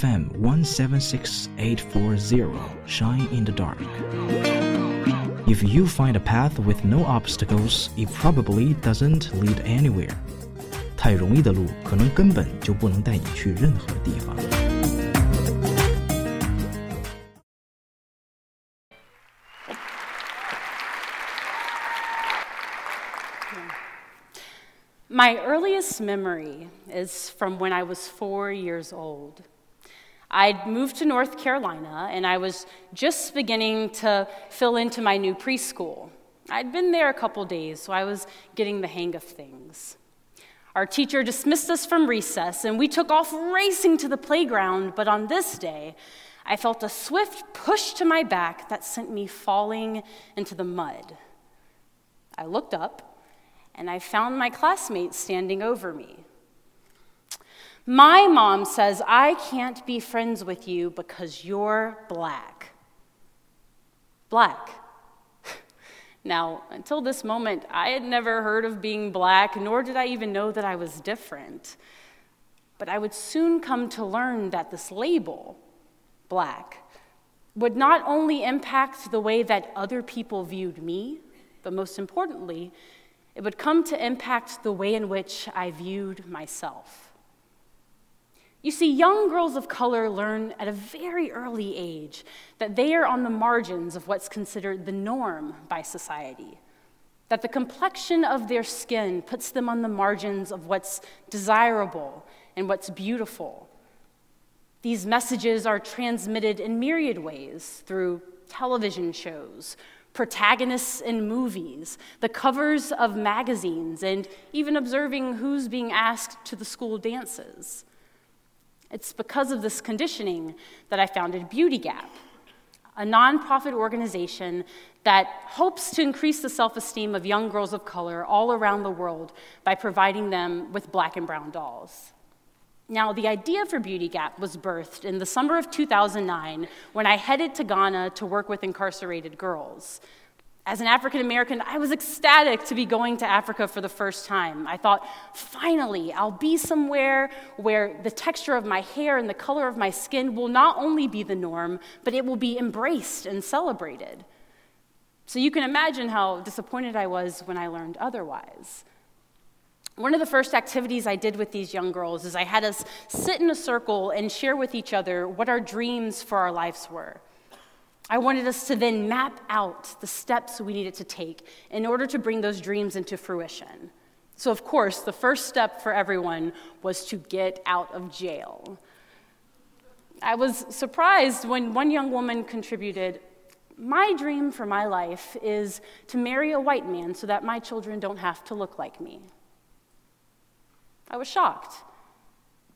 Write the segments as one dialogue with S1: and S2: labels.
S1: FM 176840, Shine in the Dark. If you find a path with no obstacles, it probably doesn't lead anywhere. 太容易的路，可能根本就不能带你去任何地方。
S2: My earliest memory is from when I was four years old. I'd moved to North Carolina and I was just beginning to fill into my new preschool. I'd been there a couple days, so I was getting the hang of things. Our teacher dismissed us from recess and we took off racing to the playground, but on this day, I felt a swift push to my back that sent me falling into the mud. I looked up and I found my classmate standing over me. My mom says I can't be friends with you because you're black. Black. Now, until this moment, I had never heard of being black, nor did I even know that I was different. But I would soon come to learn that this label, black, would not only impact the way that other people viewed me, but most importantly, it would come to impact the way in which I viewed myself. You see, young girls of color learn at a very early age that they are on the margins of what's considered the norm by society, that the complexion of their skin puts them on the margins of what's desirable and what's beautiful. These messages are transmitted in myriad ways through television shows, protagonists in movies, the covers of magazines, and even observing who's being asked to the school dances. It's because of this conditioning that I founded Beauty Gap, a nonprofit organization that hopes to increase the self esteem of young girls of color all around the world by providing them with black and brown dolls. Now, the idea for Beauty Gap was birthed in the summer of 2009 when I headed to Ghana to work with incarcerated girls. As an African American, I was ecstatic to be going to Africa for the first time. I thought, finally, I'll be somewhere where the texture of my hair and the color of my skin will not only be the norm, but it will be embraced and celebrated. So you can imagine how disappointed I was when I learned otherwise. One of the first activities I did with these young girls is I had us sit in a circle and share with each other what our dreams for our lives were. I wanted us to then map out the steps we needed to take in order to bring those dreams into fruition. So, of course, the first step for everyone was to get out of jail. I was surprised when one young woman contributed, My dream for my life is to marry a white man so that my children don't have to look like me. I was shocked.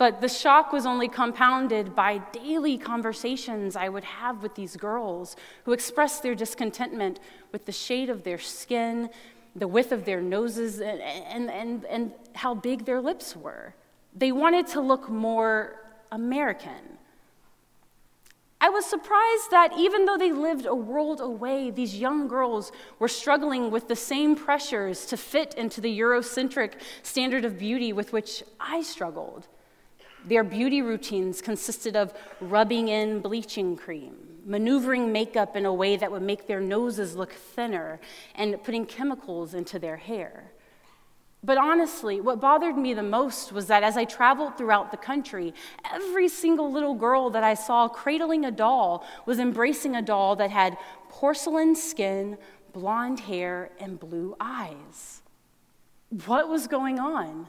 S2: But the shock was only compounded by daily conversations I would have with these girls who expressed their discontentment with the shade of their skin, the width of their noses, and, and, and, and how big their lips were. They wanted to look more American. I was surprised that even though they lived a world away, these young girls were struggling with the same pressures to fit into the Eurocentric standard of beauty with which I struggled. Their beauty routines consisted of rubbing in bleaching cream, maneuvering makeup in a way that would make their noses look thinner, and putting chemicals into their hair. But honestly, what bothered me the most was that as I traveled throughout the country, every single little girl that I saw cradling a doll was embracing a doll that had porcelain skin, blonde hair, and blue eyes. What was going on?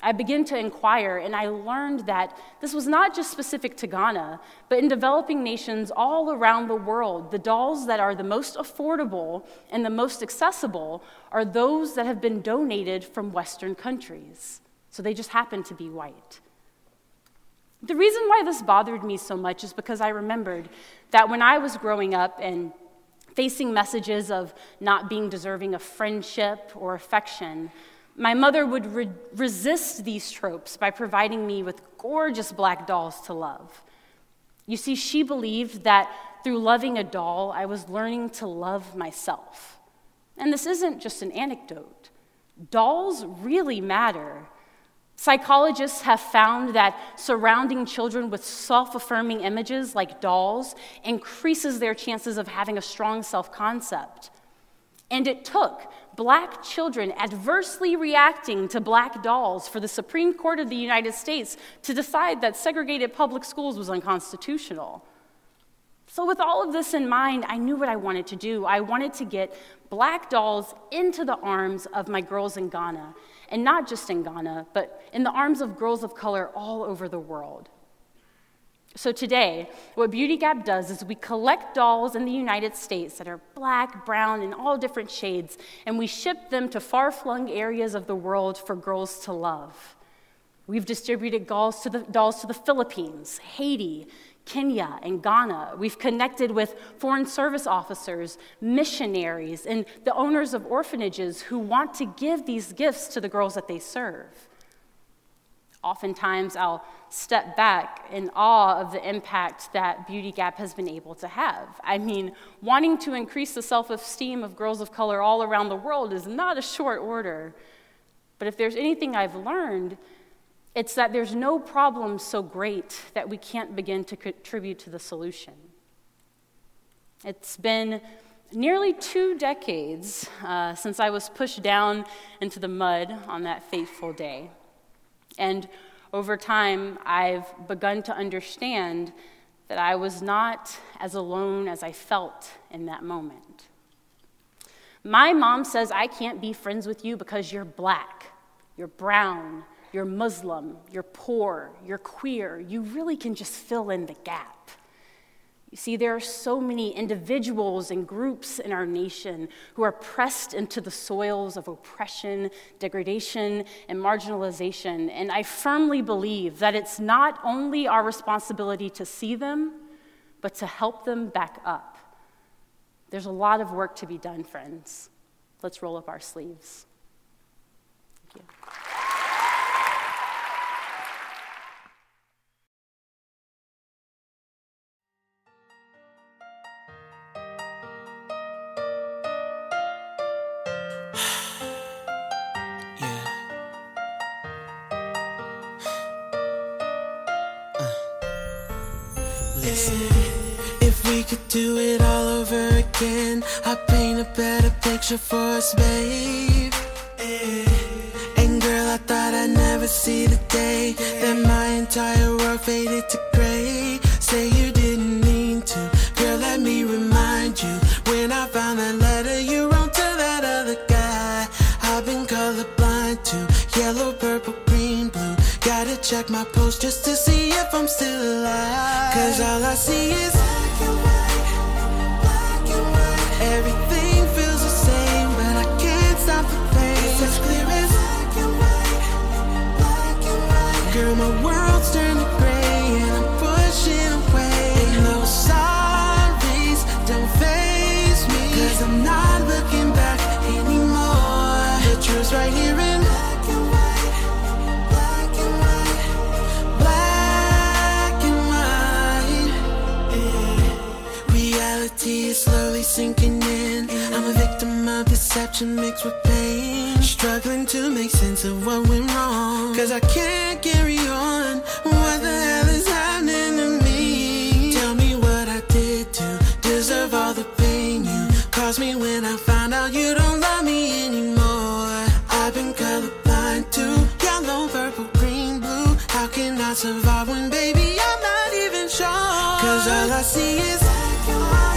S2: I began to inquire, and I learned that this was not just specific to Ghana, but in developing nations all around the world, the dolls that are the most affordable and the most accessible are those that have been donated from Western countries. So they just happen to be white. The reason why this bothered me so much is because I remembered that when I was growing up and facing messages of not being deserving of friendship or affection, my mother would re- resist these tropes by providing me with gorgeous black dolls to love. You see, she believed that through loving a doll, I was learning to love myself. And this isn't just an anecdote. Dolls really matter. Psychologists have found that surrounding children with self affirming images like dolls increases their chances of having a strong self concept. And it took black children adversely reacting to black dolls for the Supreme Court of the United States to decide that segregated public schools was unconstitutional. So, with all of this in mind, I knew what I wanted to do. I wanted to get black dolls into the arms of my girls in Ghana and not just in Ghana, but in the arms of girls of color all over the world. So today, what Beauty Gap does is we collect dolls in the United States that are black, brown, and all different shades, and we ship them to far flung areas of the world for girls to love. We've distributed dolls to the, dolls to the Philippines, Haiti, Kenya and Ghana. We've connected with foreign service officers, missionaries, and the owners of orphanages who want to give these gifts to the girls that they serve. Oftentimes, I'll step back in awe of the impact that Beauty Gap has been able to have. I mean, wanting to increase the self esteem of girls of color all around the world is not a short order. But if there's anything I've learned, it's that there's no problem so great that we can't begin to contribute to the solution. It's been nearly two decades uh, since I was pushed down into the mud on that fateful day. And over time, I've begun to understand that I was not as alone as I felt in that moment. My mom says I can't be friends with you because you're black, you're brown, you're Muslim, you're poor, you're queer. You really can just fill in the gap. You see, there are so many individuals and groups in our nation who are pressed into the soils of oppression, degradation, and marginalization. And I firmly believe that it's not only our responsibility to see them, but to help them back up. There's a lot of work to be done, friends. Let's roll up our sleeves. Thank you.
S3: If we could do it all over again, I'd paint a better picture for us, babe. And girl, I thought I'd never see the day that my entire world faded to Check my post just to see if I'm still alive. Cause all I see is black and white, black and white. Everything feels the same, but I can't stop the pain. It's as clear as black and white, black and white. Girl, my world's turning gray and I'm pushing away. And those sorries don't face me. Cause I'm not looking back anymore. The truth's right here deception mixed with pain. Struggling to make sense of what went wrong. Cause I can't carry on. What the hell is happening to me? Tell me what I did to deserve all the pain you caused me when I found out you don't love me anymore. I've been colorblind to yellow, purple, green, blue. How can I survive when, baby, I'm not even sure? Cause all I see is black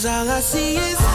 S3: Cause all I see is